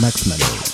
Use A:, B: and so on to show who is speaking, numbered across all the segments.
A: Max Malloy.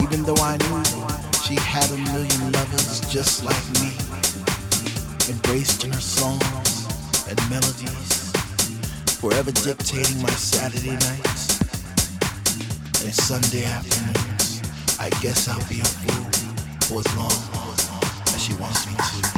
B: Even though I knew she had a million lovers just like me. Embraced in her songs and melodies, forever dictating my Saturday nights and Sunday afternoons. I guess I'll be a fool for as long as she wants me to.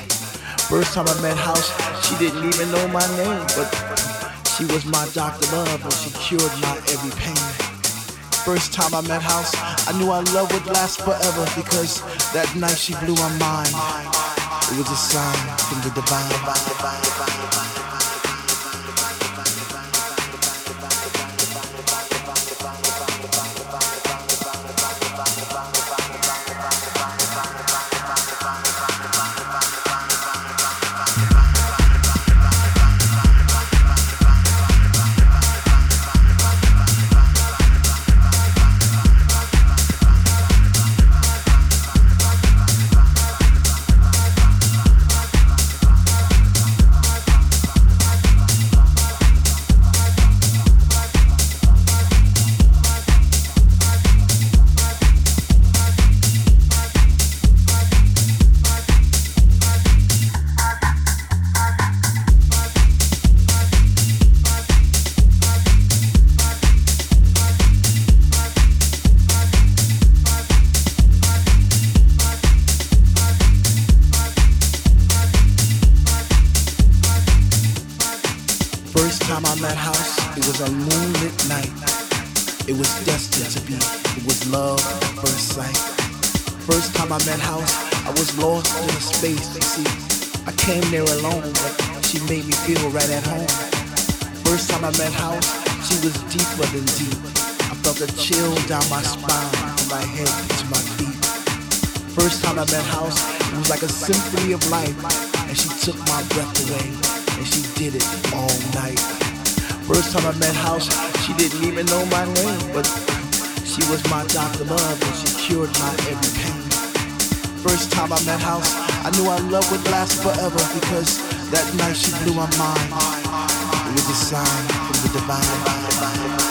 B: First time I met House, she didn't even know my name, but she was my Dr. Love and she cured my every pain. First time I met House, I knew our love would last forever because that night she blew my mind. It was a sign from the divine. Symphony of life, and she took my breath away, and she did it all night. First time I met House, she didn't even know my name, but she was my Dr. Love, and she cured my every pain. First time I met House, I knew our love would last forever because that night she blew my mind. It was a sign from the divine.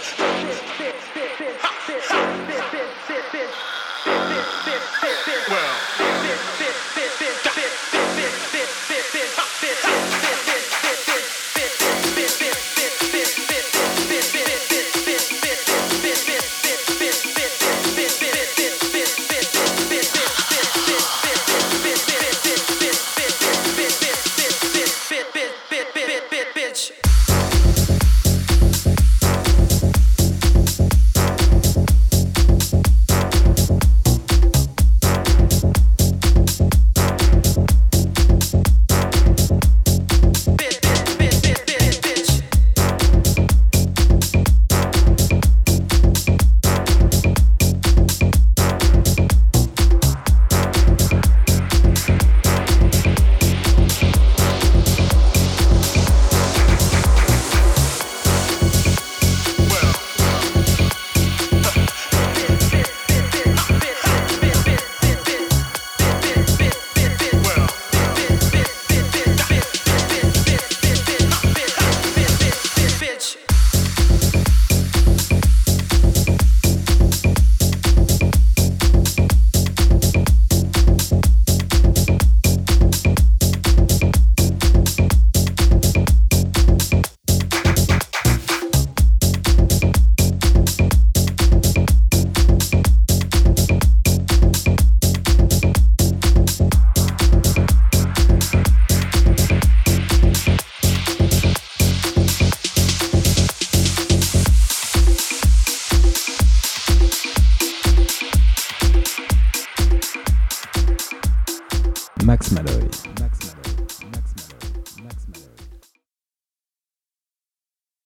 A: Max